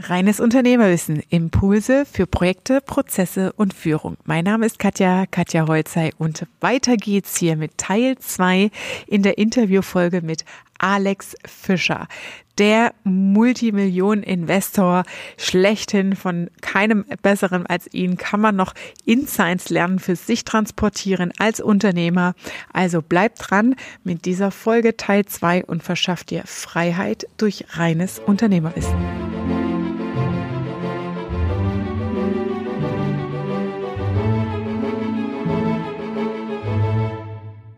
Reines Unternehmerwissen, Impulse für Projekte, Prozesse und Führung. Mein Name ist Katja, Katja Holzei und weiter geht's hier mit Teil zwei in der Interviewfolge mit Alex Fischer, der Multimillionen-Investor schlechthin von keinem besseren als ihn kann man noch Insights lernen für sich transportieren als Unternehmer. Also bleibt dran mit dieser Folge Teil zwei und verschafft dir Freiheit durch reines Unternehmerwissen.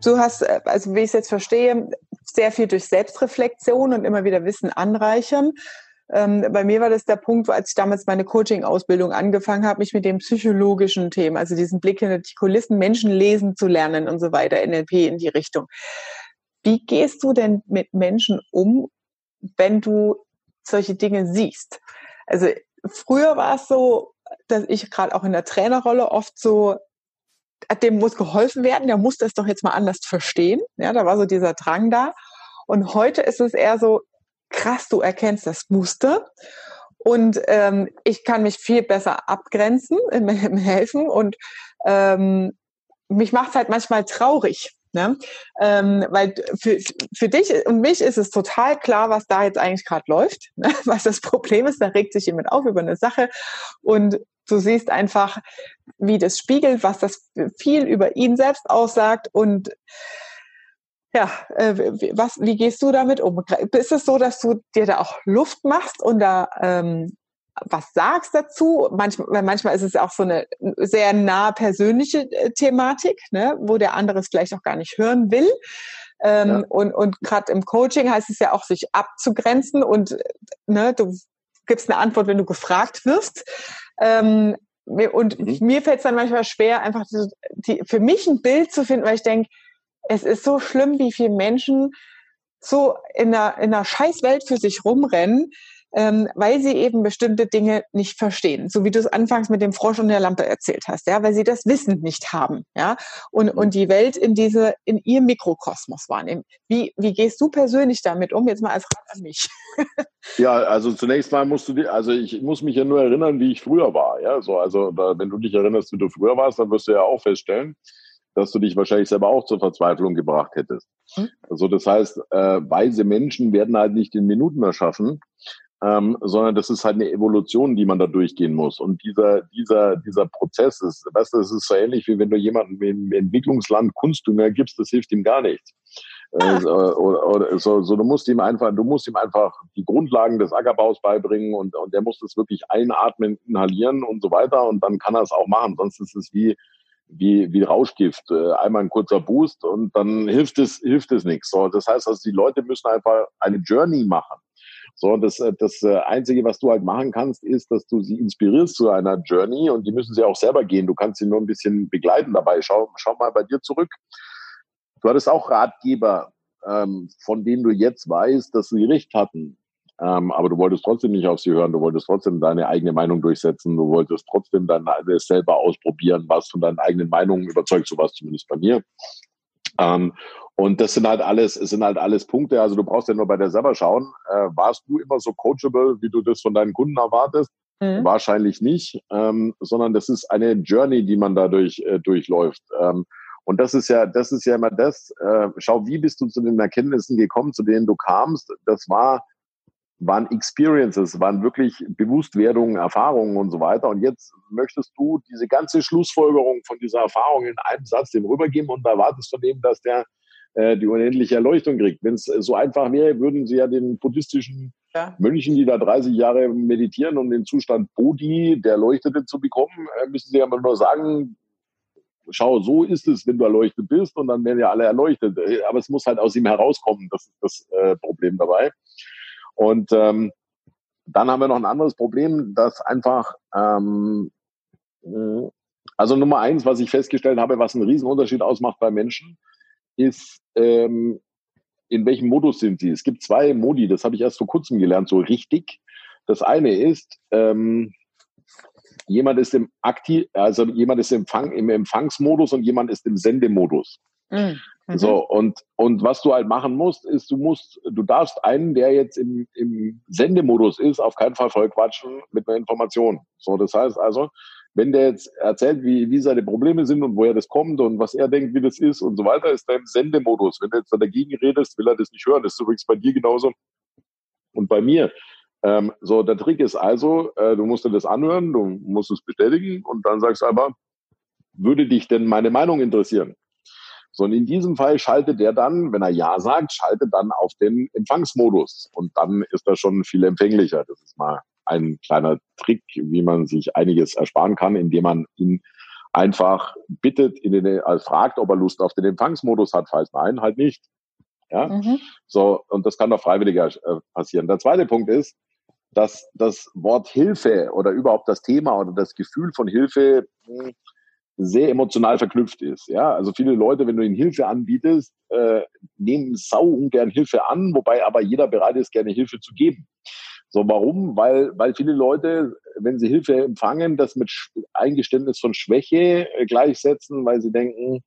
Du hast, äh, also wie ich es jetzt verstehe, sehr viel durch Selbstreflexion und immer wieder Wissen anreichern. Ähm, bei mir war das der Punkt, als ich damals meine Coaching-Ausbildung angefangen habe, mich mit dem psychologischen Themen, also diesen Blick hinter die Kulissen, Menschen lesen zu lernen und so weiter, NLP in die Richtung. Wie gehst du denn mit Menschen um, wenn du solche Dinge siehst? Also früher war es so, dass ich gerade auch in der Trainerrolle oft so dem muss geholfen werden, der muss das doch jetzt mal anders verstehen. Ja, da war so dieser Drang da. Und heute ist es eher so, krass, du erkennst das Muster. Und ähm, ich kann mich viel besser abgrenzen im, im Helfen. Und ähm, mich macht halt manchmal traurig, Ne? Ähm, weil für, für dich und mich ist es total klar, was da jetzt eigentlich gerade läuft, ne? was das Problem ist. Da regt sich jemand auf über eine Sache und du siehst einfach, wie das spiegelt, was das viel über ihn selbst aussagt und ja, äh, was, wie gehst du damit um? Ist es so, dass du dir da auch Luft machst und da ähm, was sagst dazu? Manchmal, manchmal ist es auch so eine sehr nah persönliche äh, Thematik, ne, wo der andere es vielleicht auch gar nicht hören will. Ähm, ja. Und, und gerade im Coaching heißt es ja auch, sich abzugrenzen und ne, du gibst eine Antwort, wenn du gefragt wirst. Ähm, und mhm. mir fällt es dann manchmal schwer, einfach die, die, für mich ein Bild zu finden, weil ich denke, es ist so schlimm, wie viele Menschen so in einer, in einer Scheißwelt für sich rumrennen, ähm, weil sie eben bestimmte Dinge nicht verstehen. So wie du es anfangs mit dem Frosch und der Lampe erzählt hast, ja, weil sie das Wissen nicht haben, ja, und, mhm. und die Welt in diese, in ihr Mikrokosmos wahrnehmen. Wie, wie gehst du persönlich damit um? Jetzt mal als Rat an mich. ja, also zunächst mal musst du dir, also ich muss mich ja nur erinnern, wie ich früher war, ja, so, also wenn du dich erinnerst, wie du früher warst, dann wirst du ja auch feststellen, dass du dich wahrscheinlich selber auch zur Verzweiflung gebracht hättest. Hm? Also das heißt, äh, weise Menschen werden halt nicht in Minuten erschaffen, ähm, sondern das ist halt eine Evolution, die man da durchgehen muss. Und dieser, dieser, dieser Prozess ist, weißt du, das ist so ähnlich wie wenn du jemandem im Entwicklungsland Kunstdünger gibst, das hilft ihm gar nichts. Äh, oder, oder, so, so, du musst ihm einfach, du musst ihm einfach die Grundlagen des Ackerbaus beibringen und, und der muss das wirklich einatmen, inhalieren und so weiter und dann kann er es auch machen. Sonst ist es wie, wie, wie Rauschgift. Äh, einmal ein kurzer Boost und dann hilft es, hilft es nichts. So, das heißt, also die Leute müssen einfach eine Journey machen. So, das, äh, das äh, Einzige, was du halt machen kannst, ist, dass du sie inspirierst zu einer Journey und die müssen sie auch selber gehen. Du kannst sie nur ein bisschen begleiten dabei. Schau, schau mal bei dir zurück. Du hattest auch Ratgeber, ähm, von denen du jetzt weißt, dass sie recht hatten. Ähm, aber du wolltest trotzdem nicht auf sie hören, du wolltest trotzdem deine eigene Meinung durchsetzen, du wolltest trotzdem dann selber ausprobieren, was von deinen eigenen Meinungen überzeugt, so was zumindest bei mir. Ähm, und das sind halt alles, es sind halt alles Punkte. Also du brauchst ja nur bei dir selber schauen. Äh, warst du immer so coachable, wie du das von deinen Kunden erwartest? Mhm. Wahrscheinlich nicht, ähm, sondern das ist eine Journey, die man dadurch äh, durchläuft. Ähm, und das ist ja, das ist ja immer das. Äh, schau, wie bist du zu den Erkenntnissen gekommen, zu denen du kamst? Das war waren Experiences, waren wirklich Bewusstwerdungen, Erfahrungen und so weiter. Und jetzt möchtest du diese ganze Schlussfolgerung von dieser Erfahrung in einem Satz dem rübergeben und erwartest von dem, dass der äh, die unendliche Erleuchtung kriegt. Wenn es so einfach wäre, würden sie ja den buddhistischen ja. Mönchen, die da 30 Jahre meditieren, um den Zustand Bodhi, der Erleuchtete zu bekommen, äh, müssen sie ja nur sagen, schau, so ist es, wenn du erleuchtet bist und dann werden ja alle erleuchtet. Äh, aber es muss halt aus ihm herauskommen, das ist das äh, Problem dabei. Und ähm, dann haben wir noch ein anderes Problem, dass einfach, ähm, äh, also Nummer eins, was ich festgestellt habe, was einen Riesenunterschied ausmacht bei Menschen, ist, ähm, in welchem Modus sind sie. Es gibt zwei Modi, das habe ich erst vor kurzem gelernt, so richtig. Das eine ist, ähm, jemand ist im aktiv, also jemand ist im, Empfang, im Empfangsmodus und jemand ist im Sendemodus. Mhm. So, und, und was du halt machen musst, ist, du musst, du darfst einen, der jetzt im, im Sendemodus ist, auf keinen Fall voll quatschen mit einer Information. So, das heißt also, wenn der jetzt erzählt, wie, wie seine Probleme sind und woher das kommt und was er denkt, wie das ist und so weiter, ist er im Sendemodus. Wenn du jetzt dagegen redest, will er das nicht hören. Das ist übrigens bei dir genauso und bei mir. Ähm, so, der Trick ist also, äh, du musst dir das anhören, du musst es bestätigen und dann sagst du aber, würde dich denn meine Meinung interessieren? So, und in diesem Fall schaltet er dann, wenn er Ja sagt, schaltet dann auf den Empfangsmodus. Und dann ist er schon viel empfänglicher. Das ist mal ein kleiner Trick, wie man sich einiges ersparen kann, indem man ihn einfach bittet, in den, also fragt, ob er Lust auf den Empfangsmodus hat. Falls nein, halt nicht. Ja, mhm. so, und das kann doch freiwilliger äh, passieren. Der zweite Punkt ist, dass das Wort Hilfe oder überhaupt das Thema oder das Gefühl von Hilfe hm, sehr emotional verknüpft ist. Ja, also viele Leute, wenn du ihnen Hilfe anbietest, äh, nehmen sau ungern Hilfe an, wobei aber jeder bereit ist, gerne Hilfe zu geben. So, warum? Weil, weil viele Leute, wenn sie Hilfe empfangen, das mit Eingeständnis von Schwäche äh, gleichsetzen, weil sie denken,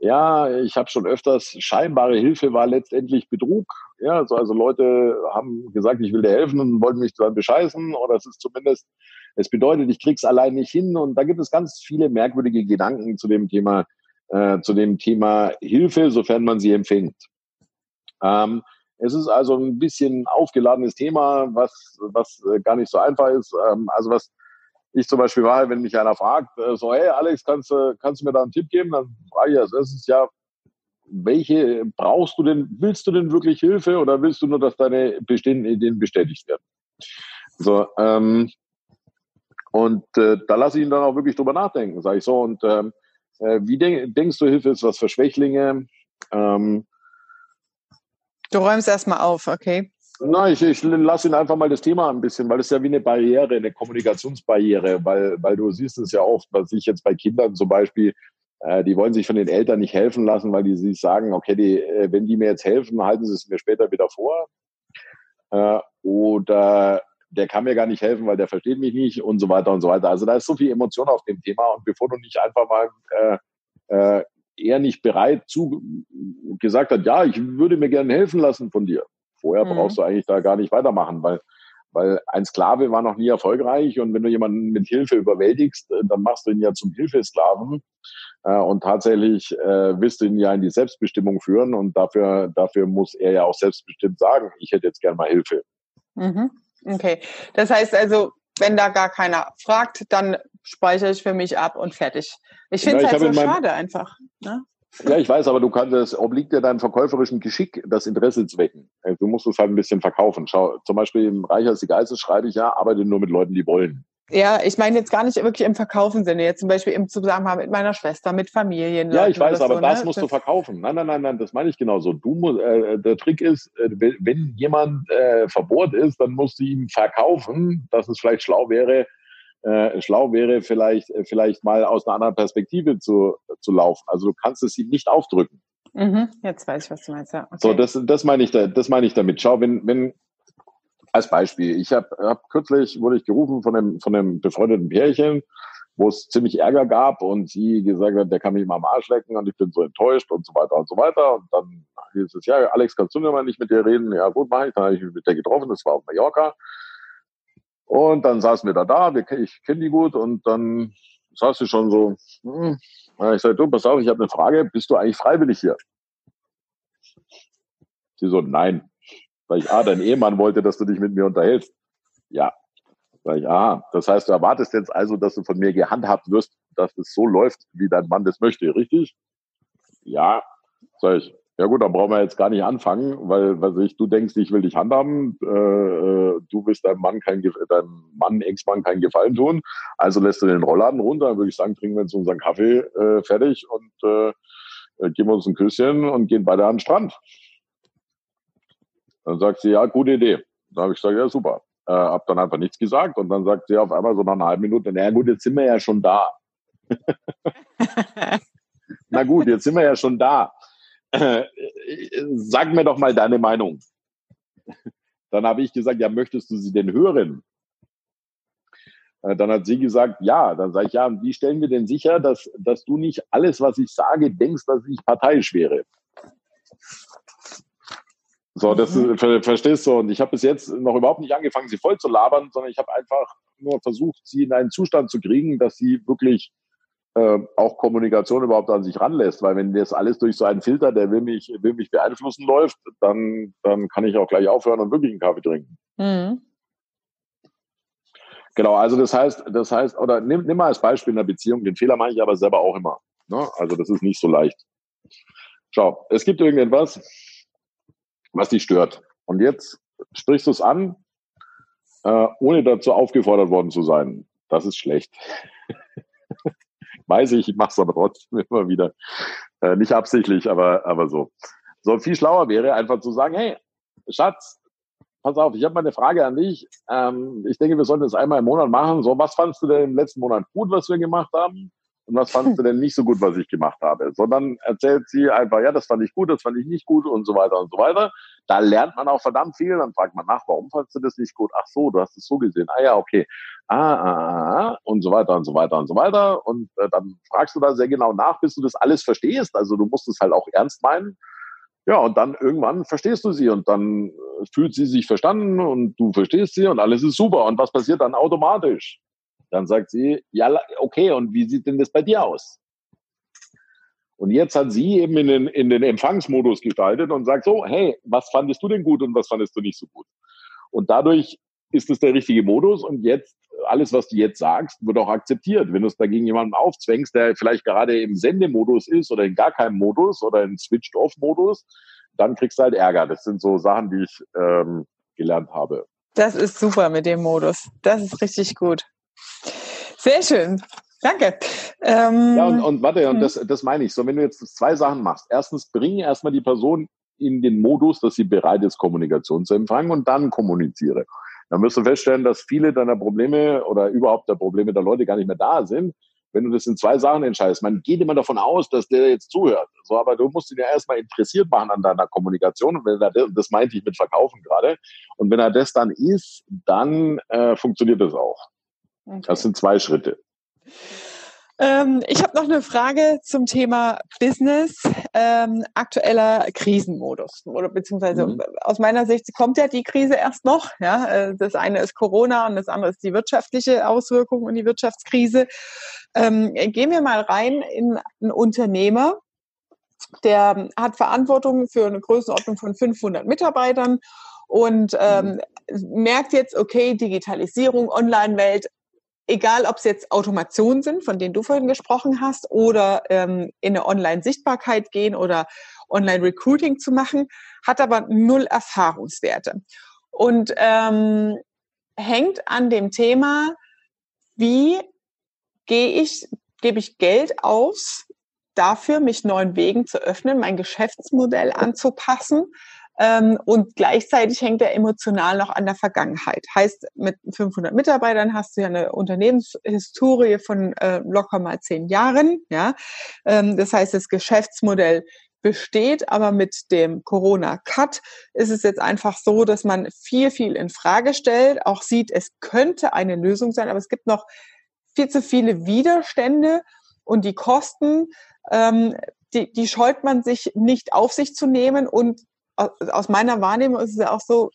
ja, ich habe schon öfters, scheinbare Hilfe war letztendlich Betrug. Ja, also, also Leute haben gesagt, ich will dir helfen und wollten mich dann bescheißen oder es ist zumindest, es bedeutet, ich krieg's allein nicht hin und da gibt es ganz viele merkwürdige Gedanken zu dem Thema, äh, zu dem Thema Hilfe, sofern man sie empfängt. Ähm, es ist also ein bisschen aufgeladenes Thema, was, was äh, gar nicht so einfach ist. Ähm, also was ich zum Beispiel mache, wenn mich einer fragt, äh, so, hey Alex, kannst, du kannst du mir da einen Tipp geben? Dann frage ich als erstes, ja, welche brauchst du denn, willst du denn wirklich Hilfe oder willst du nur, dass deine bestehenden Ideen bestätigt werden? So, ähm, und äh, da lasse ich ihn dann auch wirklich drüber nachdenken, sage ich so. Und ähm, äh, wie denk, denkst du, Hilfe ist was für Schwächlinge? Ähm, du räumst erstmal auf, okay. Nein, ich, ich lasse ihn einfach mal das Thema ein bisschen, weil es ja wie eine Barriere, eine Kommunikationsbarriere, weil, weil du siehst es ja oft, was ich jetzt bei Kindern zum Beispiel, äh, die wollen sich von den Eltern nicht helfen lassen, weil die sich sagen, okay, die, äh, wenn die mir jetzt helfen, halten sie es mir später wieder vor. Äh, oder der kann mir gar nicht helfen, weil der versteht mich nicht und so weiter und so weiter. Also da ist so viel Emotion auf dem Thema und bevor du nicht einfach mal äh, äh, eher nicht bereit zu gesagt hat, ja, ich würde mir gerne helfen lassen von dir, Vorher mhm. brauchst du eigentlich da gar nicht weitermachen, weil, weil ein Sklave war noch nie erfolgreich und wenn du jemanden mit Hilfe überwältigst, äh, dann machst du ihn ja zum Hilfesklaven äh, und tatsächlich äh, willst du ihn ja in die Selbstbestimmung führen und dafür, dafür muss er ja auch selbstbestimmt sagen, ich hätte jetzt gern mal Hilfe. Mhm. Okay, das heißt also, wenn da gar keiner fragt, dann speichere ich für mich ab und fertig. Ich finde es ja, halt so schade einfach. Ne? Ja, ich weiß, aber du kannst, es obliegt dir deinem verkäuferischen Geschick, das Interesse zu wecken. Also du musst es halt ein bisschen verkaufen. Schau, zum Beispiel im Reicher die Geistes schreibe ich ja, arbeite nur mit Leuten, die wollen. Ja, ich meine jetzt gar nicht wirklich im Verkaufen Sinne, jetzt zum Beispiel im Zusammenhang mit meiner Schwester, mit Familien. Ja, ich weiß, aber so, das ne? musst das du verkaufen. Nein, nein, nein, nein, das meine ich genauso. Du musst, äh, der Trick ist, äh, wenn jemand äh, verbohrt ist, dann musst du ihm verkaufen, dass es vielleicht schlau wäre, äh, schlau wäre, vielleicht, äh, vielleicht mal aus einer anderen Perspektive zu, zu laufen. Also du kannst es ihm nicht aufdrücken. Mhm, jetzt weiß ich, was du meinst. Ja. Okay. So, das, das meine ich, da, das meine ich damit. Schau, wenn, wenn als Beispiel, ich habe hab kürzlich wurde ich gerufen von einem von einem befreundeten Pärchen, wo es ziemlich Ärger gab und sie gesagt hat, der kann mich mal am Arsch lecken und ich bin so enttäuscht und so weiter und so weiter. Und dann hieß es, ja, Alex, kannst du mir mal nicht mit dir reden? Ja, gut, mach ich. Dann habe ich mich mit der getroffen, das war auf Mallorca. Und dann saßen wir da da, wir, ich kenne die gut und dann saß sie schon so, hm. ich sage, du, pass auf, ich habe eine Frage, bist du eigentlich freiwillig hier? Sie so, nein. Sag ich, ah, dein Ehemann wollte, dass du dich mit mir unterhältst. Ja. Sag ich, ah, das heißt, du erwartest jetzt also, dass du von mir gehandhabt wirst, dass es so läuft, wie dein Mann das möchte, richtig? Ja. Sag ich, ja gut, dann brauchen wir jetzt gar nicht anfangen, weil, weil ich, du denkst, ich will dich handhaben, äh, äh du willst deinem Mann kein deinem Mann, Ex-Mann keinen Gefallen tun, also lässt du den Rollladen runter, dann würde ich sagen, trinken wir jetzt unseren Kaffee äh, fertig und äh, äh, geben uns ein Küsschen und gehen beide an den Strand. Dann sagt sie, ja, gute Idee. Da habe ich gesagt, ja, super. Äh, hab dann einfach nichts gesagt und dann sagt sie auf einmal so nach einer halben Minute, na gut, jetzt sind wir ja schon da. na gut, jetzt sind wir ja schon da. sag mir doch mal deine Meinung. Dann habe ich gesagt, ja, möchtest du sie denn hören? Äh, dann hat sie gesagt, ja. Dann sage ich, ja, und wie stellen wir denn sicher, dass, dass du nicht alles, was ich sage, denkst, dass ich parteiisch wäre? So, das mhm. ver verstehst du. Und ich habe bis jetzt noch überhaupt nicht angefangen, sie voll zu labern, sondern ich habe einfach nur versucht, sie in einen Zustand zu kriegen, dass sie wirklich äh, auch Kommunikation überhaupt an sich ranlässt. Weil wenn das alles durch so einen Filter, der will mich, will mich beeinflussen läuft, dann, dann kann ich auch gleich aufhören und wirklich einen Kaffee trinken. Mhm. Genau, also das heißt, das heißt, oder nimm, nimm mal als Beispiel in der Beziehung, den Fehler mache ich aber selber auch immer. Ne? Also das ist nicht so leicht. Schau, es gibt irgendetwas, was dich stört. Und jetzt sprichst du es an, äh, ohne dazu aufgefordert worden zu sein. Das ist schlecht. Weiß ich, ich mache es aber trotzdem immer wieder. Äh, nicht absichtlich, aber, aber so. So viel schlauer wäre einfach zu sagen, hey, Schatz, pass auf, ich habe mal eine Frage an dich. Ähm, ich denke, wir sollten das einmal im Monat machen. So, was fandest du denn im letzten Monat gut, was wir gemacht haben? Und was fandest du denn nicht so gut, was ich gemacht habe? Sondern erzählt sie einfach, ja, das fand ich gut, das fand ich nicht gut und so weiter und so weiter. Da lernt man auch verdammt viel. Dann fragt man nach, warum fandest du das nicht gut? Ach so, du hast es so gesehen. Ah ja, okay. Ah, ah, ah, ah und so weiter und so weiter und so weiter. Und äh, dann fragst du da sehr genau nach, bis du das alles verstehst. Also du musst es halt auch ernst meinen. Ja, und dann irgendwann verstehst du sie und dann äh, fühlt sie sich verstanden und du verstehst sie und alles ist super. Und was passiert dann automatisch? Dann sagt sie, ja, okay, und wie sieht denn das bei dir aus? Und jetzt hat sie eben in den, in den Empfangsmodus gestaltet und sagt so, hey, was fandest du denn gut und was fandest du nicht so gut? Und dadurch ist es der richtige Modus und jetzt, alles, was du jetzt sagst, wird auch akzeptiert. Wenn du es dagegen jemandem aufzwängst, der vielleicht gerade im Sendemodus ist oder in gar keinem Modus oder in Switched-Off-Modus, dann kriegst du halt Ärger. Das sind so Sachen, die ich ähm, gelernt habe. Das ist super mit dem Modus. Das ist richtig gut. Sehr schön. Danke. Ähm, ja, und, und warte, und hm. das, das meine ich. So, wenn du jetzt zwei Sachen machst. Erstens, bringe erstmal die Person in den Modus, dass sie bereit ist, Kommunikation zu empfangen und dann kommuniziere dann wirst du feststellen, dass viele deiner Probleme oder überhaupt der Probleme der Leute gar nicht mehr da sind. Wenn du das in zwei Sachen entscheidest, man geht immer davon aus, dass der jetzt zuhört. So, aber du musst ihn ja erstmal interessiert machen an deiner Kommunikation. Und wenn er das, das meinte ich mit Verkaufen gerade. Und wenn er das dann ist, dann äh, funktioniert das auch. Okay. Das sind zwei Schritte. Ähm, ich habe noch eine Frage zum Thema Business, ähm, aktueller Krisenmodus. Oder beziehungsweise mhm. aus meiner Sicht kommt ja die Krise erst noch. Ja? Äh, das eine ist Corona und das andere ist die wirtschaftliche Auswirkung und die Wirtschaftskrise. Ähm, gehen wir mal rein in einen Unternehmer, der hat Verantwortung für eine Größenordnung von 500 Mitarbeitern und ähm, mhm. merkt jetzt, okay, Digitalisierung, Online-Welt, egal ob es jetzt Automationen sind, von denen du vorhin gesprochen hast, oder ähm, in eine Online-Sichtbarkeit gehen oder Online-Recruiting zu machen, hat aber null Erfahrungswerte. Und ähm, hängt an dem Thema, wie gehe ich, gebe ich Geld aus dafür, mich neuen Wegen zu öffnen, mein Geschäftsmodell anzupassen ähm, und gleichzeitig hängt er emotional noch an der Vergangenheit. Heißt, mit 500 Mitarbeitern hast du ja eine Unternehmenshistorie von äh, locker mal zehn Jahren. Ja, ähm, das heißt, das Geschäftsmodell besteht, aber mit dem Corona-Cut ist es jetzt einfach so, dass man viel, viel in Frage stellt, auch sieht, es könnte eine Lösung sein, aber es gibt noch viel zu viele Widerstände und die Kosten, ähm, die, die scheut man sich nicht auf sich zu nehmen und aus meiner Wahrnehmung ist es ja auch so,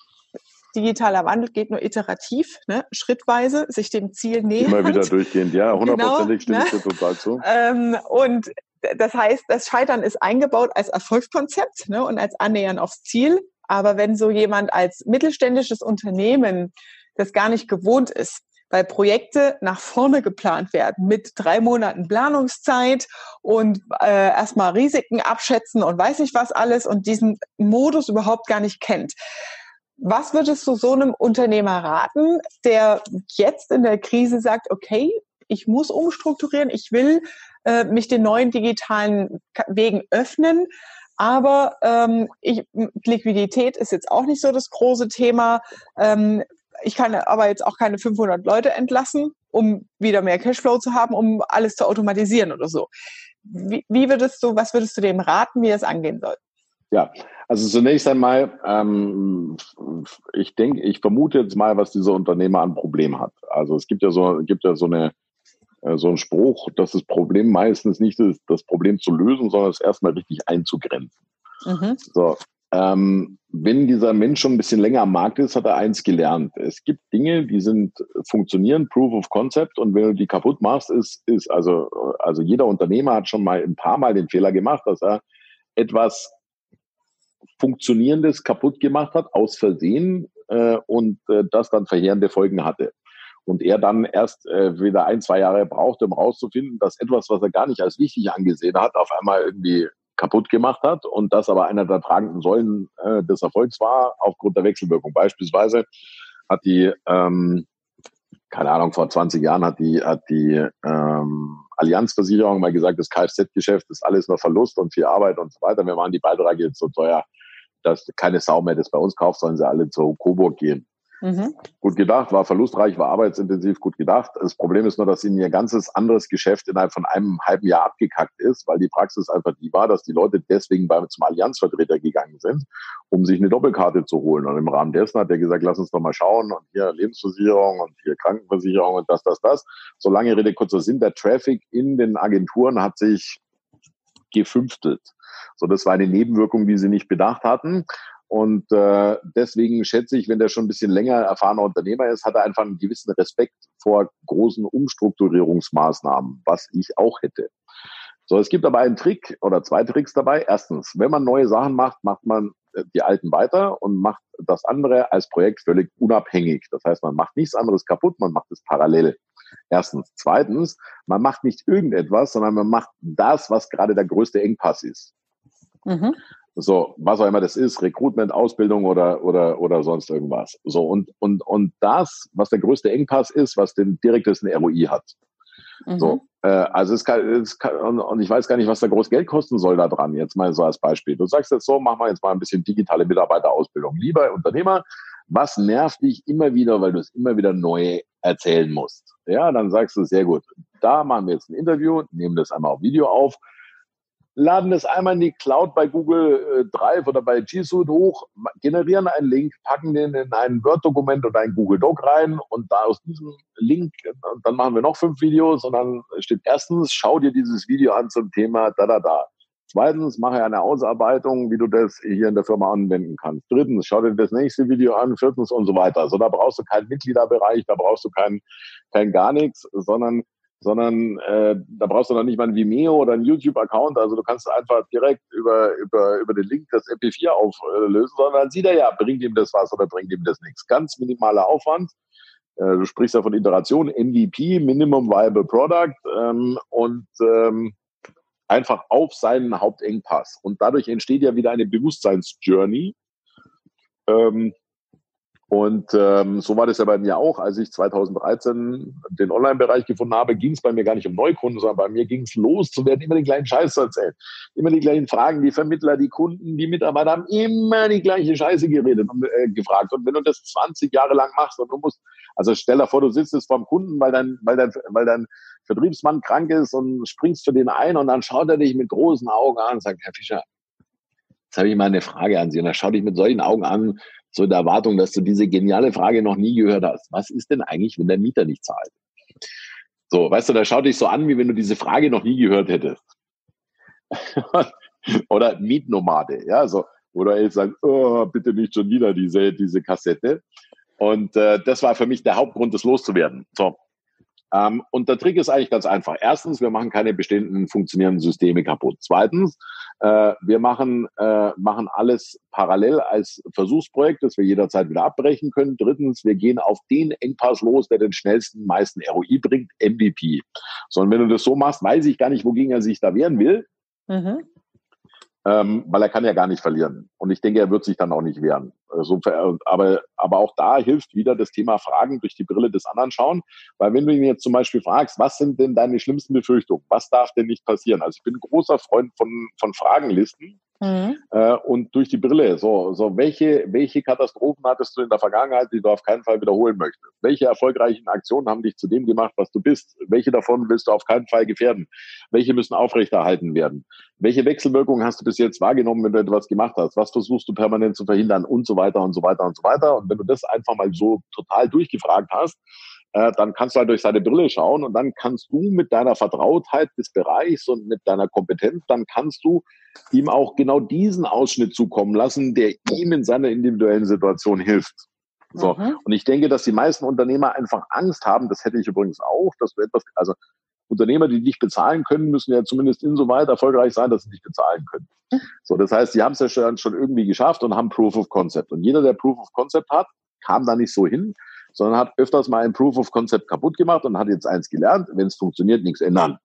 digitaler Wandel geht nur iterativ, ne, schrittweise, sich dem Ziel nähern. Immer wieder durchgehend, ja, hundertprozentig genau, stimme ich ne? total zu. Ähm, und das heißt, das Scheitern ist eingebaut als Erfolgskonzept ne, und als Annähern aufs Ziel. Aber wenn so jemand als mittelständisches Unternehmen das gar nicht gewohnt ist, weil Projekte nach vorne geplant werden mit drei Monaten Planungszeit und äh, erstmal Risiken abschätzen und weiß nicht was alles und diesen Modus überhaupt gar nicht kennt. Was würdest du so einem Unternehmer raten, der jetzt in der Krise sagt, okay, ich muss umstrukturieren, ich will äh, mich den neuen digitalen Wegen öffnen, aber ähm, ich, Liquidität ist jetzt auch nicht so das große Thema. Ähm, ich kann aber jetzt auch keine 500 Leute entlassen, um wieder mehr Cashflow zu haben, um alles zu automatisieren oder so. Wie, wie würdest du, was würdest du dem raten, wie es angehen soll? Ja, also zunächst einmal, ähm, ich denke, ich vermute jetzt mal, was dieser Unternehmer an Problem hat. Also es gibt ja so, gibt ja so eine äh, so ein Spruch, dass das Problem meistens nicht ist, das Problem zu lösen, sondern es erstmal richtig einzugrenzen. Mhm. So, ähm, wenn dieser Mensch schon ein bisschen länger am Markt ist, hat er eins gelernt. Es gibt Dinge, die sind funktionieren, Proof of Concept, und wenn du die kaputt machst, ist, ist also, also jeder Unternehmer hat schon mal ein paar Mal den Fehler gemacht, dass er etwas Funktionierendes kaputt gemacht hat, aus Versehen, äh, und äh, das dann verheerende Folgen hatte. Und er dann erst äh, wieder ein, zwei Jahre brauchte, um rauszufinden, dass etwas, was er gar nicht als wichtig angesehen hat, auf einmal irgendwie kaputt gemacht hat und das aber einer der tragenden Säulen äh, des Erfolgs war aufgrund der Wechselwirkung. Beispielsweise hat die, ähm, keine Ahnung, vor 20 Jahren hat die, hat die ähm, Allianzversicherung mal gesagt, das Kfz-Geschäft ist alles nur Verlust und viel Arbeit und so weiter. Wir machen die Beiträge jetzt so teuer, dass keine Sau mehr das bei uns kauft, sollen sie alle zur Coburg gehen. Mhm. Gut gedacht, war verlustreich, war arbeitsintensiv, gut gedacht. Das Problem ist nur, dass ihnen ihr ganzes anderes Geschäft innerhalb von einem halben Jahr abgekackt ist, weil die Praxis einfach die war, dass die Leute deswegen beim, zum Allianzvertreter gegangen sind, um sich eine Doppelkarte zu holen. Und im Rahmen dessen hat er gesagt, lass uns doch mal schauen und hier Lebensversicherung und hier Krankenversicherung und das, das, das. Solange Rede kurzer Sinn, der Traffic in den Agenturen hat sich gefünftelt. So, das war eine Nebenwirkung, die sie nicht bedacht hatten. Und äh, deswegen schätze ich, wenn der schon ein bisschen länger erfahrener Unternehmer ist, hat er einfach einen gewissen Respekt vor großen Umstrukturierungsmaßnahmen, was ich auch hätte. So, es gibt aber einen Trick oder zwei Tricks dabei. Erstens, wenn man neue Sachen macht, macht man äh, die alten weiter und macht das andere als Projekt völlig unabhängig. Das heißt, man macht nichts anderes kaputt, man macht es parallel. Erstens. Zweitens, man macht nicht irgendetwas, sondern man macht das, was gerade der größte Engpass ist. Mhm. So, was auch immer das ist, Recruitment, Ausbildung oder, oder, oder sonst irgendwas. So, und, und, und das, was der größte Engpass ist, was den direktesten ROI hat. Mhm. So, äh, also es kann, es kann und, ich weiß gar nicht, was da groß Geld kosten soll da dran, jetzt mal so als Beispiel. Du sagst jetzt so, machen wir jetzt mal ein bisschen digitale Mitarbeiterausbildung. Lieber Unternehmer, was nervt dich immer wieder, weil du es immer wieder neu erzählen musst? Ja, dann sagst du, sehr gut, da machen wir jetzt ein Interview, nehmen das einmal auf Video auf, laden es einmal in die Cloud bei Google äh, Drive oder bei G Suite hoch, generieren einen Link, packen den in ein Word-Dokument oder ein Google Doc rein und da aus diesem Link, dann machen wir noch fünf Videos und dann steht erstens, schau dir dieses Video an zum Thema da, da, da. Zweitens, mache eine Ausarbeitung, wie du das hier in der Firma anwenden kannst. Drittens, schau dir das nächste Video an. Viertens und so weiter. Also da brauchst du keinen Mitgliederbereich, da brauchst du kein, kein gar nichts, sondern sondern äh, da brauchst du noch nicht mal ein Vimeo oder einen YouTube-Account. Also du kannst einfach direkt über, über, über den Link das MP4 auflösen, sondern dann sieht er ja, bringt ihm das was oder bringt ihm das nichts. Ganz minimaler Aufwand. Äh, du sprichst ja von Iteration, MVP, Minimum Viable Product ähm, und ähm, einfach auf seinen Hauptengpass. Und dadurch entsteht ja wieder eine Bewusstseinsjourney. Ähm, und ähm, so war das ja bei mir auch. Als ich 2013 den Online-Bereich gefunden habe, ging es bei mir gar nicht um Neukunden, sondern bei mir ging es los zu werden, immer den gleichen Scheiß zu erzählen. Immer die gleichen Fragen. Die Vermittler, die Kunden, die Mitarbeiter haben immer die gleiche Scheiße geredet und äh, gefragt. Und wenn du das 20 Jahre lang machst und du musst, also stell dir vor, du sitzt jetzt vom Kunden, weil dein, weil dein, weil dein Vertriebsmann krank ist und springst für den ein und dann schaut er dich mit großen Augen an und sagt, Herr Fischer, jetzt habe ich mal eine Frage an Sie. Und er schaut dich mit solchen Augen an, so in der Erwartung, dass du diese geniale Frage noch nie gehört hast. Was ist denn eigentlich, wenn der Mieter nicht zahlt? So, weißt du, da schaut dich so an, wie wenn du diese Frage noch nie gehört hättest. Oder Mietnomade, ja, so, du jetzt sagst, oh, bitte nicht schon wieder diese, diese Kassette. Und äh, das war für mich der Hauptgrund, das loszuwerden. So. Ähm, und der Trick ist eigentlich ganz einfach. Erstens, wir machen keine bestehenden funktionierenden Systeme kaputt. Zweitens, äh, wir machen, äh, machen alles parallel als Versuchsprojekt, das wir jederzeit wieder abbrechen können. Drittens, wir gehen auf den Engpass los, der den schnellsten, meisten ROI bringt, MVP. Sondern wenn du das so machst, weiß ich gar nicht, wogegen er sich da wehren will. Mhm ähm, weil er kann ja gar nicht verlieren. Und ich denke, er wird sich dann auch nicht wehren. Also, aber, aber auch da hilft wieder das Thema Fragen durch die Brille des anderen schauen. Weil wenn du ihn jetzt zum Beispiel fragst, was sind denn deine schlimmsten Befürchtungen? Was darf denn nicht passieren? Also ich bin großer Freund von, von Fragenlisten. Mhm. Äh, und durch die Brille. So, so welche, welche Katastrophen hattest du in der Vergangenheit, die du auf keinen Fall wiederholen möchtest? Welche erfolgreichen Aktionen haben dich zu dem gemacht, was du bist? Welche davon willst du auf keinen Fall gefährden? Welche müssen aufrechterhalten werden? Welche Wechselwirkungen hast du bis jetzt wahrgenommen, wenn du etwas gemacht hast? Was versuchst du permanent zu verhindern? Und so weiter und so weiter und so weiter. Und wenn du das einfach mal so total durchgefragt hast, äh, dann kannst du halt durch seine Brille schauen und dann kannst du mit deiner Vertrautheit des Bereichs und mit deiner Kompetenz, dann kannst du ihm auch genau diesen Ausschnitt zukommen lassen, der ihm in seiner individuellen Situation hilft. So. Mhm. Und ich denke, dass die meisten Unternehmer einfach Angst haben, das hätte ich übrigens auch, dass du etwas, also Unternehmer, die dich bezahlen können, müssen ja zumindest insoweit erfolgreich sein, dass sie dich bezahlen können. Mhm. So, das heißt, die haben es ja schon, schon irgendwie geschafft und haben Proof of Concept. Und jeder, der Proof of Concept hat, kam da nicht so hin, sondern hat öfters mal ein Proof of Concept kaputt gemacht und hat jetzt eins gelernt, wenn es funktioniert, nichts ändern.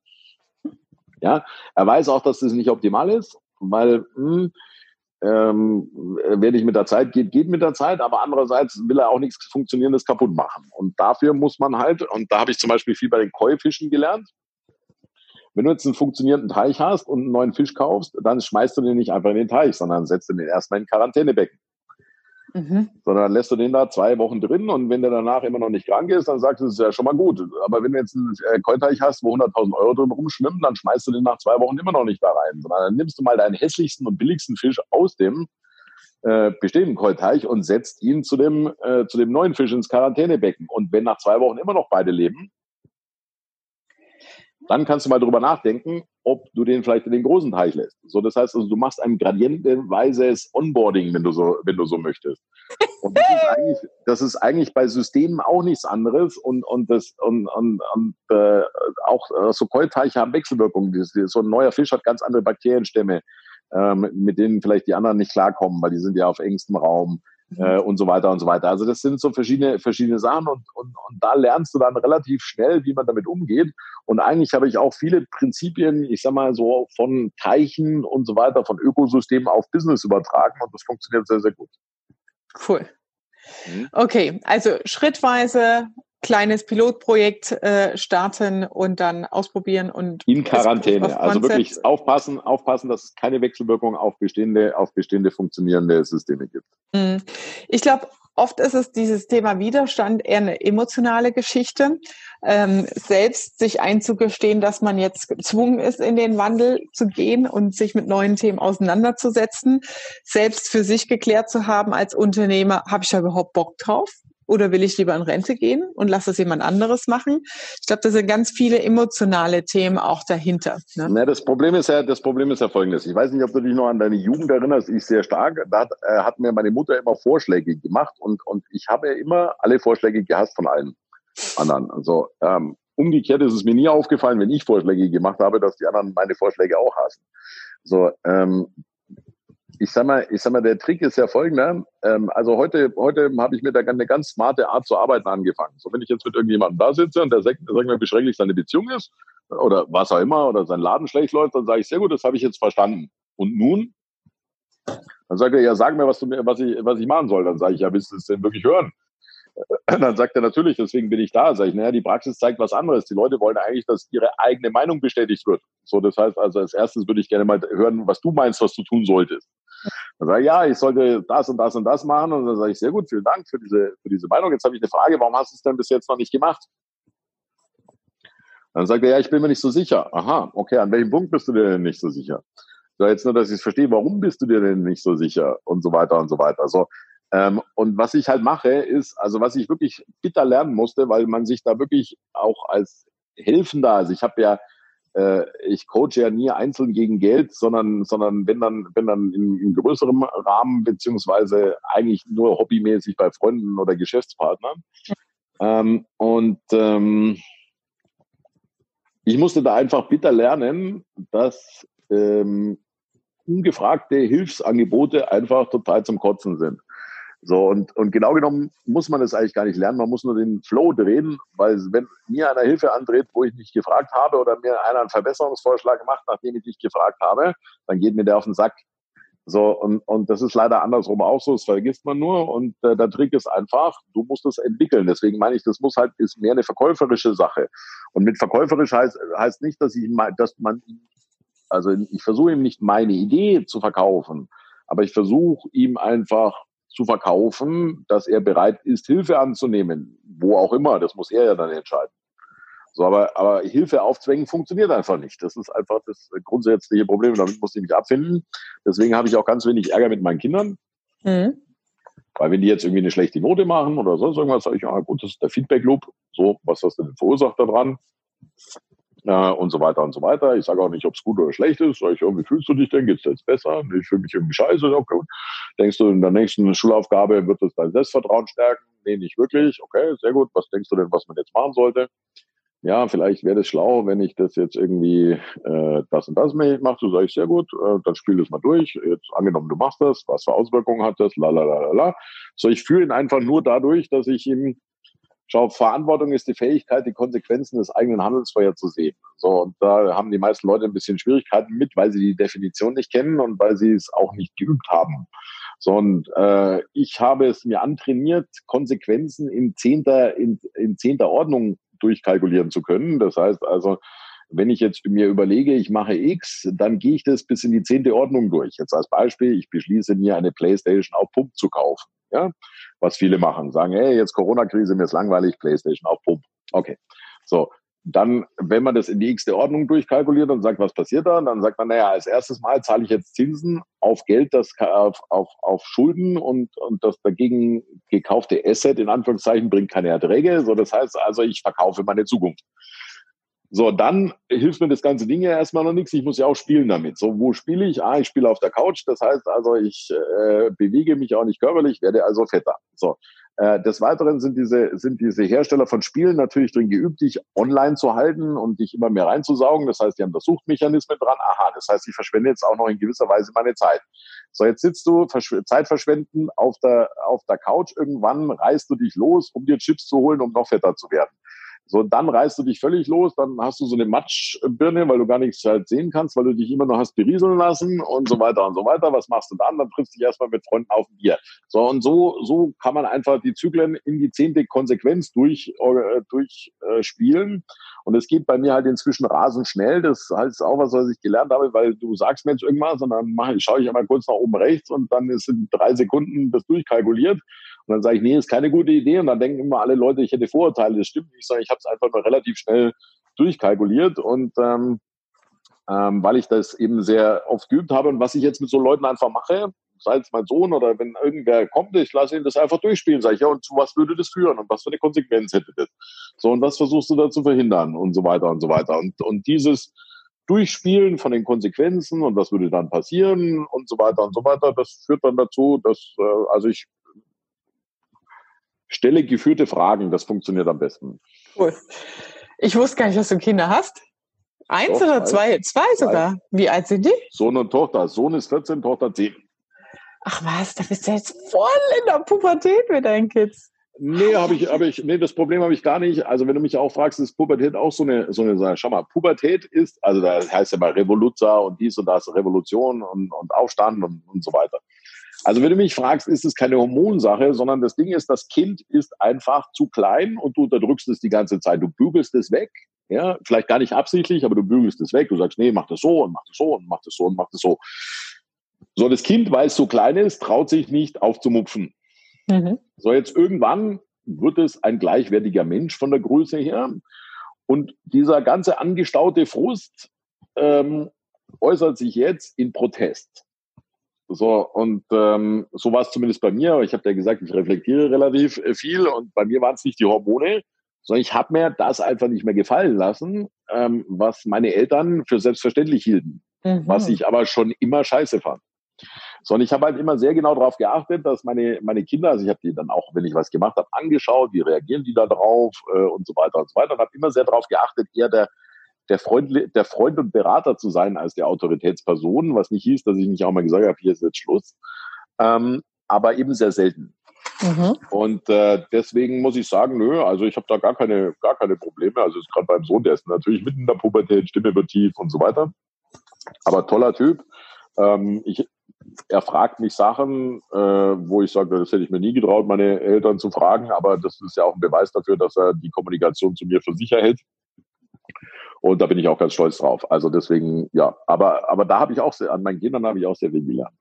Ja, er weiß auch, dass das nicht optimal ist, weil mh, hm, ähm, wer nicht mit der Zeit geht, geht mit der Zeit, aber andererseits will er auch nichts Funktionierendes kaputt machen. Und dafür muss man halt, und da habe ich zum Beispiel viel bei den Koi-Fischen gelernt, wenn du jetzt einen funktionierenden Teich hast und einen neuen Fisch kaufst, dann schmeißt du den nicht einfach in den Teich, sondern setzt den erstmal in Quarantänebecken. Mhm. Sondern lässt du den da zwei Wochen drin und wenn der danach immer noch nicht krank ist, dann sagst du, das ist ja schon mal gut. Aber wenn du jetzt einen äh, Keuteich hast, wo 100.000 Euro drin rumschwimmen, dann schmeißt du den nach zwei Wochen immer noch nicht da rein. Sondern dann nimmst du mal deinen hässlichsten und billigsten Fisch aus dem äh, bestehenden Keuteich und setzt ihn zu dem, äh, zu dem neuen Fisch ins Quarantänebecken. Und wenn nach zwei Wochen immer noch beide leben, dann kannst du mal drüber nachdenken, ob du den vielleicht in den großen Teich lässt. So, das heißt, also, du machst ein gradientenweises Onboarding, wenn du so, wenn du so möchtest. Und das ist eigentlich, das ist eigentlich bei Systemen auch nichts anderes und, und das, und, und, und äh, auch äh, so Keulteiche haben Wechselwirkungen. So ein neuer Fisch hat ganz andere Bakterienstämme, ähm, mit denen vielleicht die anderen nicht klarkommen, weil die sind ja auf engstem Raum äh, und so weiter und so weiter. Also das sind so verschiedene, verschiedene Sachen und, und, und da lernst du dann relativ schnell, wie man damit umgeht. Und eigentlich habe ich auch viele Prinzipien, ich sag mal so von Teichen und so weiter, von Ökosystemen auf Business übertragen und das funktioniert sehr, sehr gut. Cool. Mhm. Okay, also schrittweise kleines Pilotprojekt äh, starten und dann ausprobieren und in Quarantäne. Also wirklich aufpassen, aufpassen, dass es keine Wechselwirkung auf bestehende, auf bestehende funktionierende Systeme gibt. Mhm. Ich glaube, oft ist es dieses Thema Widerstand eher eine emotionale Geschichte. Ähm, selbst sich einzugestehen, dass man jetzt gezwungen ist, in den Wandel zu gehen und sich mit neuen Themen auseinanderzusetzen, selbst für sich geklärt zu haben als Unternehmer, habe ich da überhaupt Bock drauf? Oder will ich lieber in Rente gehen und lasse es jemand anderes machen? Ich glaube, da sind ganz viele emotionale Themen auch dahinter. Ne? Ja, das Problem ist ja, das Problem ist ja folgendes. Ich weiß nicht, ob du dich noch an deine Jugend erinnerst. Ich sehr stark. Da hat, äh, hat mir meine Mutter immer Vorschläge gemacht und, und ich habe immer alle Vorschläge gehasst von allen anderen. Also, ähm, umgekehrt ist es mir nie aufgefallen, wenn ich Vorschläge gemacht habe, dass die anderen meine Vorschläge auch hassen. So, ähm, ich sag mal, ich sag mal, der Trick ist ja folgender. Ähm, also heute, heute habe ich mir da eine ganz smarte Art zu arbeiten angefangen. So, wenn ich jetzt mit irgendjemandem da sitze und der sagt, sagt mir, wie schrecklich seine Beziehung ist oder was auch immer oder sein Laden schlecht läuft, dann sage ich, sehr gut, das habe ich jetzt verstanden. Und nun? Dann sagt er, ja, sag mir, was, du, was, ich, was ich machen soll. Dann sage ich, ja, willst du es denn wirklich hören? Dann sagt er natürlich, deswegen bin ich da. Sag ich, naja, die Praxis zeigt was anderes. Die Leute wollen eigentlich, dass ihre eigene Meinung bestätigt wird. So, das heißt also, als erstes würde ich gerne mal hören, was du meinst, was du tun solltest. Dann sage ich, ja, ich sollte das und das und das machen. Und dann sage ich, sehr gut, vielen Dank für diese, für diese Meinung. Jetzt habe ich eine Frage, warum hast du es denn bis jetzt noch nicht gemacht? Dann sagt er, ja, ich bin mir nicht so sicher. Aha, okay, an welchem Punkt bist du dir denn nicht so sicher? So, jetzt nur, dass ich es verstehe, warum bist du dir denn nicht so sicher? Und so weiter und so weiter. Also, ähm, und was ich halt mache, ist, also was ich wirklich bitter lernen musste, weil man sich da wirklich auch als Helfender, also ich habe ja äh, ich coache ja nie einzeln gegen Geld, sondern, sondern wenn dann, wenn dann in, in größerem Rahmen, beziehungsweise eigentlich nur hobbymäßig bei Freunden oder Geschäftspartnern. Ähm, und ähm, ich musste da einfach bitter lernen, dass ähm, ungefragte Hilfsangebote einfach total zum Kotzen sind. So, und, und genau genommen muss man das eigentlich gar nicht lernen, man muss nur den Flow drehen, weil wenn mir einer Hilfe andreht, wo ich nicht gefragt habe, oder mir einer einen Verbesserungsvorschlag macht, nachdem ich nicht gefragt habe, dann geht mir der auf den Sack. So, und, und das ist leider andersrum auch so, das vergisst man nur. Und äh, der Trick ist einfach, du musst es entwickeln. Deswegen meine ich, das muss halt, ist mehr eine verkäuferische Sache. Und mit verkäuferisch heißt, heißt nicht, dass ich, dass man Also ich versuche ihm nicht meine Idee zu verkaufen, aber ich versuche ihm einfach zu verkaufen, dass er bereit ist, Hilfe anzunehmen, wo auch immer. Das muss er ja dann entscheiden. So, aber, aber Hilfe aufzwängen funktioniert einfach nicht. Das ist einfach das grundsätzliche Problem. Damit muss ich mich abfinden. Deswegen habe ich auch ganz wenig Ärger mit meinen Kindern. Mhm. Weil wenn die jetzt irgendwie eine schlechte Note machen oder sonst irgendwas, sage ich, ja gut, das ist der Feedback-Loop. So, was hast du denn verursacht daran? Äh, und so weiter und so weiter. Ich sage auch nicht, ob es gut oder schlecht ist. Sag ich, oh, wie fühlst du dich denn? Geht's dir jetzt besser? Ich fühle mich irgendwie scheiße. Okay. Denkst du, in der nächsten Schulaufgabe wird es dein Selbstvertrauen stärken? Nee, nicht wirklich. Okay, sehr gut. Was denkst du denn, was man jetzt machen sollte? ja, vielleicht wäre es schlau, wenn ich das jetzt irgendwie äh, das und das mache. So sage ich, sehr gut, äh, dann spiel das mal durch. Jetzt angenommen, du machst das, was für Auswirkungen hat das, la la la la. So, ich fühle ihn einfach nur dadurch, dass ich ihm Schau, Verantwortung ist die Fähigkeit, die Konsequenzen des eigenen Handels vorherzusehen. So, und da haben die meisten Leute ein bisschen Schwierigkeiten mit, weil sie die Definition nicht kennen und weil sie es auch nicht geübt haben. So, und äh, ich habe es mir antrainiert, Konsequenzen in zehnter, in, in zehnter Ordnung durchkalkulieren zu können. Das heißt also, wenn ich jetzt mir überlege, ich mache X, dann gehe ich das bis in die zehnte Ordnung durch. Jetzt als Beispiel, ich beschließe mir eine Playstation auf Pump zu kaufen. Ja, was viele machen, sagen, hey, jetzt Corona-Krise, mir ist langweilig, Playstation auf Pump. Okay. So, dann, wenn man das in die x-te Ordnung durchkalkuliert und sagt, was passiert da, dann sagt man, naja, als erstes Mal zahle ich jetzt Zinsen auf Geld, das auf, auf, auf Schulden und, und das dagegen gekaufte Asset in Anführungszeichen bringt keine Erträge. So, das heißt also, ich verkaufe meine Zukunft. So, dann hilft mir das ganze Ding ja erstmal noch nichts. Ich muss ja auch spielen damit. So, wo spiele ich? Ah, ich spiele auf der Couch. Das heißt also, ich äh, bewege mich auch nicht körperlich, werde also fetter. So, äh, des Weiteren sind diese, sind diese Hersteller von Spielen natürlich drin geübt, dich online zu halten und dich immer mehr reinzusaugen. Das heißt, die haben da Suchtmechanismen dran. Aha, das heißt, ich verschwende jetzt auch noch in gewisser Weise meine Zeit. So, jetzt sitzt du, Zeit verschwenden auf der, auf der Couch. Irgendwann reißt du dich los, um dir Chips zu holen, um noch fetter zu werden. So, dann reißt du dich völlig los, dann hast du so eine Matschbirne, weil du gar nichts halt sehen kannst, weil du dich immer noch hast berieseln lassen und so weiter und so weiter. Was machst du dann? Dann triffst du dich erstmal mit Freunden auf ein Bier. So, und so, so kann man einfach die Zyklen in die zehnte Konsequenz durch, äh, durchspielen. Und es geht bei mir halt inzwischen rasend schnell. Das heißt auch was, was ich gelernt habe, weil du sagst mir jetzt irgendwas und dann mache ich, schaue ich einmal kurz nach oben rechts und dann ist in drei Sekunden das durchkalkuliert. Und dann sage ich, nee, ist keine gute Idee. Und dann denken immer alle Leute, ich hätte Vorurteile. Das stimmt nicht, sondern ich habe es einfach nur relativ schnell durchkalkuliert. Und ähm, ähm, weil ich das eben sehr oft geübt habe und was ich jetzt mit so Leuten einfach mache, sei es mein Sohn oder wenn irgendwer kommt, ich lasse ihn das einfach durchspielen, sage ich, ja, und zu was würde das führen und was für eine Konsequenz hätte das? So, und was versuchst du da zu verhindern und so weiter und so weiter. Und, und dieses Durchspielen von den Konsequenzen und was würde dann passieren und so weiter und so weiter, das führt dann dazu, dass, äh, also ich Stelle geführte Fragen, das funktioniert am besten. Cool. Ich wusste gar nicht, dass du Kinder hast. Eins Doch, oder zwei? Zwei sogar. Wie alt sind die? Sohn und Tochter. Sohn ist 14, Tochter 10. Ach was, da bist du jetzt voll in der Pubertät mit deinen Kids. Nee, habe ich, habe ich, nee, das Problem habe ich gar nicht. Also wenn du mich auch fragst, ist Pubertät auch so eine, so eine Sache. Schau mal, Pubertät ist, also da heißt ja mal Revoluzer und dies und das, Revolution und, und Aufstand und, und so weiter. Also wenn du mich fragst, ist es keine Hormonsache, sondern das Ding ist, das Kind ist einfach zu klein und du unterdrückst es die ganze Zeit. Du bügelst es weg, ja, vielleicht gar nicht absichtlich, aber du bügelst es weg. Du sagst, nee, mach das so und mach das so und mach das so und mach das so. So, das Kind, weil es so klein ist, traut sich nicht aufzumupfen. Mhm. So, jetzt irgendwann wird es ein gleichwertiger Mensch von der Größe her. Und dieser ganze angestaute Frust ähm, äußert sich jetzt in Protest. So, und ähm, so war es zumindest bei mir. Ich habe ja gesagt, ich reflektiere relativ äh, viel und bei mir waren es nicht die Hormone, sondern ich habe mir das einfach nicht mehr gefallen lassen, ähm, was meine Eltern für selbstverständlich hielten, mhm. was ich aber schon immer scheiße fand. Sondern ich habe halt immer sehr genau darauf geachtet, dass meine, meine Kinder, also ich habe die dann auch, wenn ich was gemacht habe, angeschaut, wie reagieren die da drauf äh, und so weiter und so weiter und habe immer sehr darauf geachtet, eher der, der Freund, der Freund und Berater zu sein als der Autoritätsperson, was nicht hieß, dass ich nicht auch mal gesagt habe, hier ist jetzt Schluss. Ähm, aber eben sehr selten. Mhm. Und äh, deswegen muss ich sagen, nö, also ich habe da gar keine, gar keine Probleme. Also ist gerade beim Sohn, der ist natürlich mitten in der Pubertät, Stimme wird tief und so weiter. Aber toller Typ. Ähm, ich, er fragt mich Sachen, äh, wo ich sage, das hätte ich mir nie getraut, meine Eltern zu fragen, aber das ist ja auch ein Beweis dafür, dass er die Kommunikation zu mir für sicher hält. Und da bin ich auch ganz stolz drauf. Also deswegen, ja, aber, aber da habe ich auch sehr, an meinen Kindern habe ich auch sehr viel gelernt.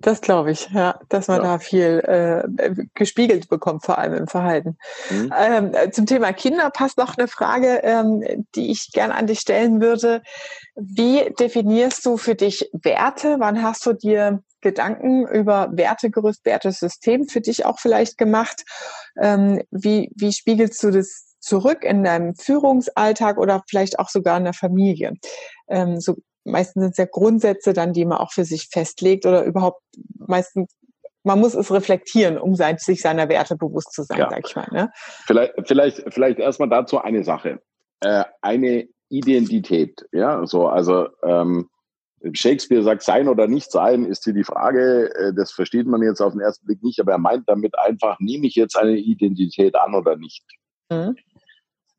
Das glaube ich, ja, dass man ja. da viel äh, gespiegelt bekommt, vor allem im Verhalten. Mhm. Ähm, zum Thema Kinder passt noch eine Frage, ähm, die ich gerne an dich stellen würde. Wie definierst du für dich Werte? Wann hast du dir Gedanken über Wertegerüst, Wertesystem für dich auch vielleicht gemacht? Ähm, wie, wie spiegelst du das zurück in deinem Führungsalltag oder vielleicht auch sogar in der Familie? Ähm, so meistens sind es ja Grundsätze dann, die man auch für sich festlegt oder überhaupt meistens man muss es reflektieren, um sein, sich seiner Werte bewusst zu sein, ja. sag ich mal. Ne? Vielleicht, vielleicht, vielleicht erstmal dazu eine Sache. Äh, eine Identität, ja, so, also ähm, Shakespeare sagt, sein oder nicht sein, ist hier die Frage, äh, das versteht man jetzt auf den ersten Blick nicht, aber er meint damit einfach, nehme ich jetzt eine Identität an oder nicht? Mhm.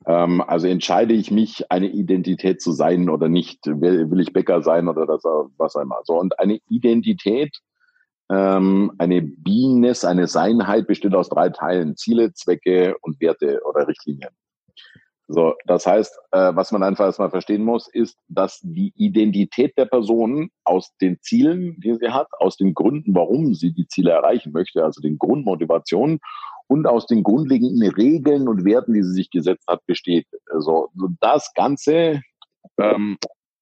Ähm, also entscheide ich mich, eine Identität zu sein oder nicht. Will, will ich Bäcker sein oder das, was immer. So, und eine Identität, ähm, eine Beingness, eine Seinheit besteht aus drei Teilen. Ziele, Zwecke und Werte oder Richtlinien. So, das heißt, äh, was man einfach erstmal verstehen muss, ist, dass die Identität der Person aus den Zielen, die sie hat, aus den Gründen, warum sie die Ziele erreichen möchte, also den Grundmotivationen und aus den grundlegenden Regeln und Werten, die sie sich gesetzt hat, besteht. Also das Ganze ähm,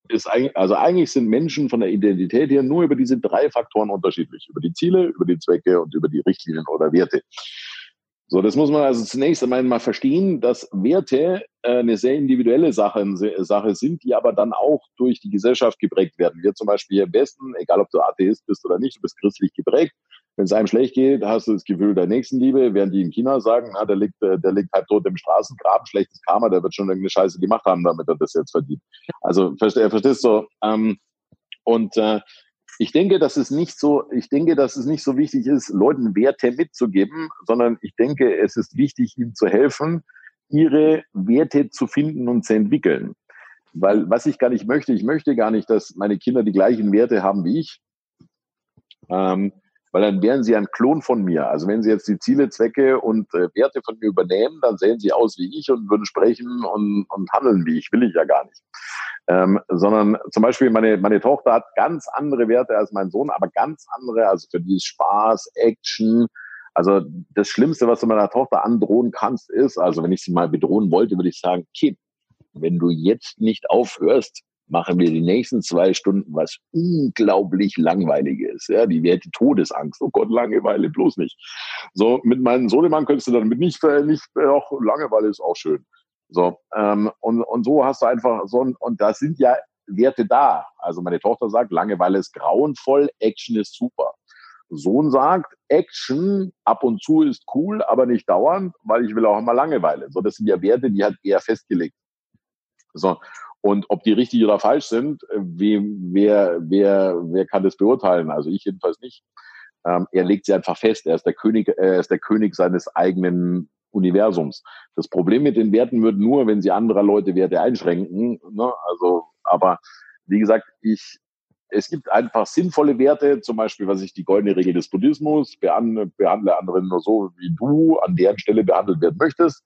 ist eigentlich, also eigentlich sind Menschen von der Identität her nur über diese drei Faktoren unterschiedlich. Über die Ziele, über die Zwecke und über die Richtlinien oder Werte. So, das muss man also zunächst einmal mal verstehen, dass Werte äh, eine sehr individuelle Sache, Sache sind, die aber dann auch durch die Gesellschaft geprägt werden. Wir zum Beispiel hier im Westen, egal ob du Atheist bist oder nicht, du bist christlich geprägt, wenn es einem schlecht geht, hast du das Gefühl der Nächstenliebe, während die in China sagen, na, der liegt, äh, der liegt halb tot im Straßengraben, schlechtes Karma, der wird schon irgendeine Scheiße gemacht haben, damit er das jetzt verdient. Also, verstehst du? Ähm, und äh, ich denke, dass es nicht so, ich denke, dass es nicht so wichtig ist, Leuten Werte mitzugeben, sondern ich denke, es ist wichtig, ihnen zu helfen, ihre Werte zu finden und zu entwickeln. Weil was ich gar nicht möchte, ich möchte gar nicht, dass meine Kinder die gleichen Werte haben wie ich. Ähm, weil dann wären sie ein Klon von mir. Also wenn sie jetzt die Ziele, Zwecke und äh, Werte von mir übernehmen, dann sehen sie aus wie ich und würden sprechen und, und handeln wie ich. Will ich ja gar nicht. Ähm, sondern zum Beispiel meine, meine Tochter hat ganz andere Werte als mein Sohn, aber ganz andere, also für dieses Spaß, Action. Also das Schlimmste, was du meiner Tochter androhen kannst, ist, also wenn ich sie mal bedrohen wollte, würde ich sagen, Kim, wenn du jetzt nicht aufhörst, machen wir die nächsten zwei Stunden was unglaublich Langweiliges. Ja, die die Todesangst. Oh Gott, Langeweile, bloß nicht. So, mit meinem Sohnemann könntest du damit nicht, äh, nicht, äh, Langeweile ist auch schön. So, ähm, und, und so hast du einfach so, und, und da sind ja Werte da. Also meine Tochter sagt, Langeweile ist grauenvoll, Action ist super. Sohn sagt, Action ab und zu ist cool, aber nicht dauernd, weil ich will auch immer Langeweile. So, das sind ja Werte, die hat er festgelegt. So, und ob die richtig oder falsch sind, äh, wie, wer, wer, wer kann das beurteilen? Also ich jedenfalls nicht. Ähm, er legt sie einfach fest. Er ist der König, er ist der König seines eigenen Universums. Das Problem mit den Werten wird nur, wenn sie anderer Leute Werte einschränken. Ne? Also, aber wie gesagt, ich, es gibt einfach sinnvolle Werte, zum Beispiel, was ich die goldene Regel des Buddhismus, behandle, behandle andere nur so, wie du an deren Stelle behandelt werden möchtest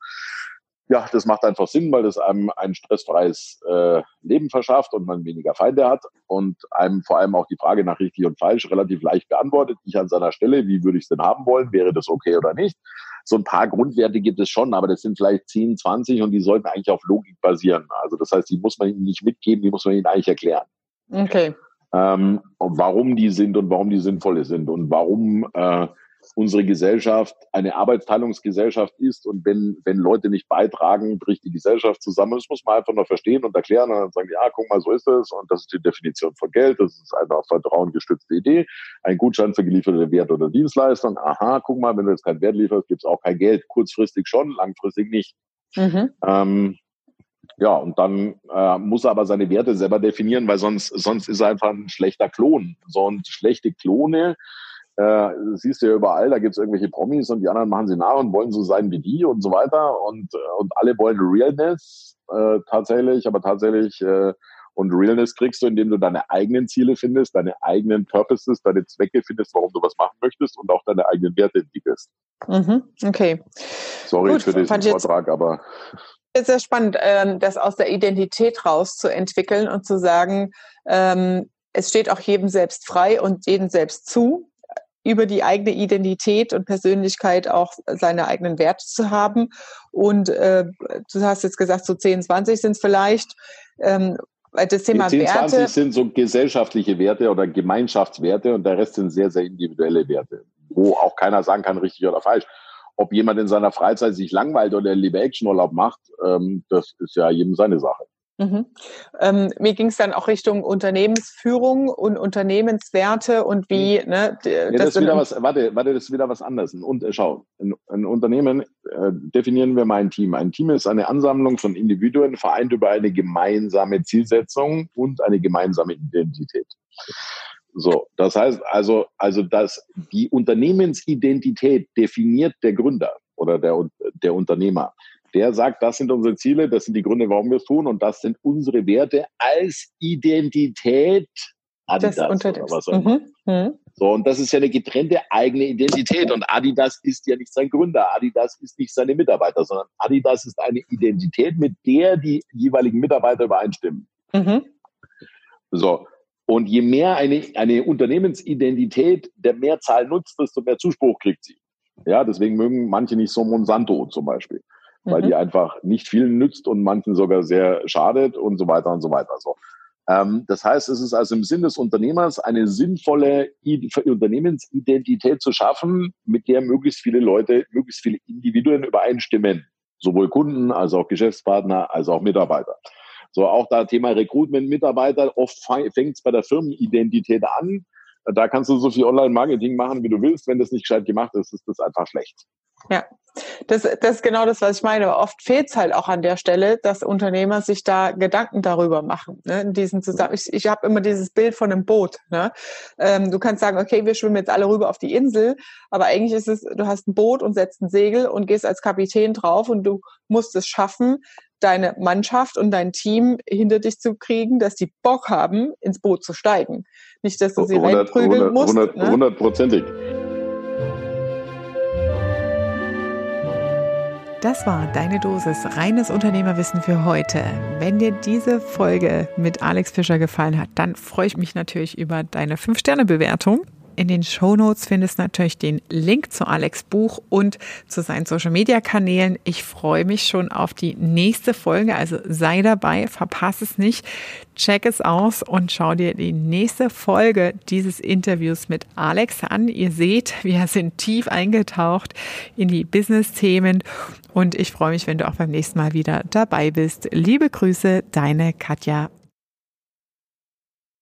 ja, das macht einfach Sinn, weil das einem ein stressfreies äh, Leben verschafft und man weniger Feinde hat und einem vor allem auch die Frage nach richtig und falsch relativ leicht beantwortet. Ich an seiner Stelle, wie würde ich es denn haben wollen? Wäre das okay oder nicht? So ein paar Grundwerte gibt es schon, aber das sind vielleicht 10, 20 und die sollten eigentlich auf Logik basieren. Also das heißt, die muss man ihnen nicht mitgeben, die muss man ihnen eigentlich erklären. Okay. Ähm, warum die sind und warum die sinnvoll sind und warum äh, unsere Gesellschaft eine Arbeitsteilungsgesellschaft ist und wenn, wenn Leute nicht beitragen, bricht die Gesellschaft zusammen. Das muss man einfach nur verstehen und erklären und dann sagen, ja, guck mal, so ist es und das ist die Definition von Geld, das ist eine auf Vertrauen gestützte Idee, ein Gutschein für gelieferte Wert oder Dienstleistung. Aha, guck mal, wenn du jetzt keinen Wert lieferst, gibt es auch kein Geld. Kurzfristig schon, langfristig nicht. Mhm. Ähm, ja, und dann äh, muss er aber seine Werte selber definieren, weil sonst, sonst ist er einfach ein schlechter Klon. So und schlechte Klone äh, siehst du ja überall, da gibt es irgendwelche Promis und die anderen machen sie nach und wollen so sein wie die und so weiter. Und, äh, und alle wollen Realness äh, tatsächlich, aber tatsächlich äh, Und Realness kriegst du, indem du deine eigenen Ziele findest, deine eigenen Purposes, deine Zwecke findest, warum du was machen möchtest und auch deine eigenen Werte entwickelst. Mhm, okay. Sorry Gut, für diesen Vortrag, aber. Es ist sehr spannend, ähm, das aus der Identität rauszuentwickeln und zu sagen, ähm, es steht auch jedem selbst frei und jedem selbst zu, über die eigene Identität und Persönlichkeit auch seine eigenen Werte zu haben. Und äh, du hast jetzt gesagt, so 10, 20 sind es vielleicht. Ähm, das Thema die 10, Werte. 20 sind so gesellschaftliche Werte oder Gemeinschaftswerte und der Rest sind sehr, sehr individuelle Werte, wo auch keiner sagen kann, richtig oder falsch. Ob jemand in seiner Freizeit sich langweilt oder lieber Actionurlaub macht, ähm, das ist ja jedem seine Sache. Mhm. Ähm, mir ging es dann auch Richtung Unternehmensführung und Unternehmenswerte und wie, mhm. ne, ja, das, das ist wieder was, warte, warte, das ist wieder was anderes. Und schau, ein, ein Unternehmen äh, definieren wir mal ein Team. Ein Team ist eine Ansammlung von Individuen, vereint über eine gemeinsame Zielsetzung und eine gemeinsame Identität. So, das heißt also, also, dass die Unternehmensidentität definiert der Gründer oder der, der Unternehmer der sagt, das sind unsere Ziele, das sind die Gründe, warum wir es tun und das sind unsere Werte als Identität. Adidas das oder was auch immer. Mhm. Mhm. So, und das ist ja eine getrennte eigene Identität. Und Adidas ist ja nicht sein Gründer, Adidas ist nicht seine Mitarbeiter, sondern Adidas ist eine Identität, mit der die jeweiligen Mitarbeiter übereinstimmen. Mhm. So. Und je mehr eine, eine Unternehmensidentität der Mehrzahl nutzt, desto mehr Zuspruch kriegt sie. Ja, deswegen mögen manche nicht so Monsanto zum Beispiel weil mhm. die einfach nicht vielen nützt und manchen sogar sehr schadet und so weiter und so weiter. So. Ähm, das heißt, es ist also im Sinn des Unternehmers eine sinnvolle I Unternehmensidentität zu schaffen, mit der möglichst viele Leute, möglichst viele Individuen übereinstimmen. Sowohl Kunden als auch Geschäftspartner als auch Mitarbeiter. So, auch da Thema Recruitment, Mitarbeiter, oft fängt es bei der Firmenidentität an. Da kannst du so viel Online-Marketing machen, wie du willst. Wenn das nicht gescheit gemacht ist, ist das einfach schlecht. Ja, das, das ist genau das, was ich meine. oft fehlt es halt auch an der Stelle, dass Unternehmer sich da Gedanken darüber machen. Ne? In diesen Zusammen ich ich habe immer dieses Bild von einem Boot. Ne? Ähm, du kannst sagen, okay, wir schwimmen jetzt alle rüber auf die Insel, aber eigentlich ist es, du hast ein Boot und setzt ein Segel und gehst als Kapitän drauf und du musst es schaffen, deine Mannschaft und dein Team hinter dich zu kriegen, dass die Bock haben, ins Boot zu steigen. Nicht, dass du sie 100, reinprügeln 100, musst. Ne? Hundertprozentig. Ne? Das war deine Dosis reines Unternehmerwissen für heute. Wenn dir diese Folge mit Alex Fischer gefallen hat, dann freue ich mich natürlich über deine 5-Sterne-Bewertung in den Show Notes findest du natürlich den Link zu Alex Buch und zu seinen Social Media Kanälen. Ich freue mich schon auf die nächste Folge, also sei dabei, verpass es nicht, check es aus und schau dir die nächste Folge dieses Interviews mit Alex an. Ihr seht, wir sind tief eingetaucht in die Business-Themen und ich freue mich, wenn du auch beim nächsten Mal wieder dabei bist. Liebe Grüße, deine Katja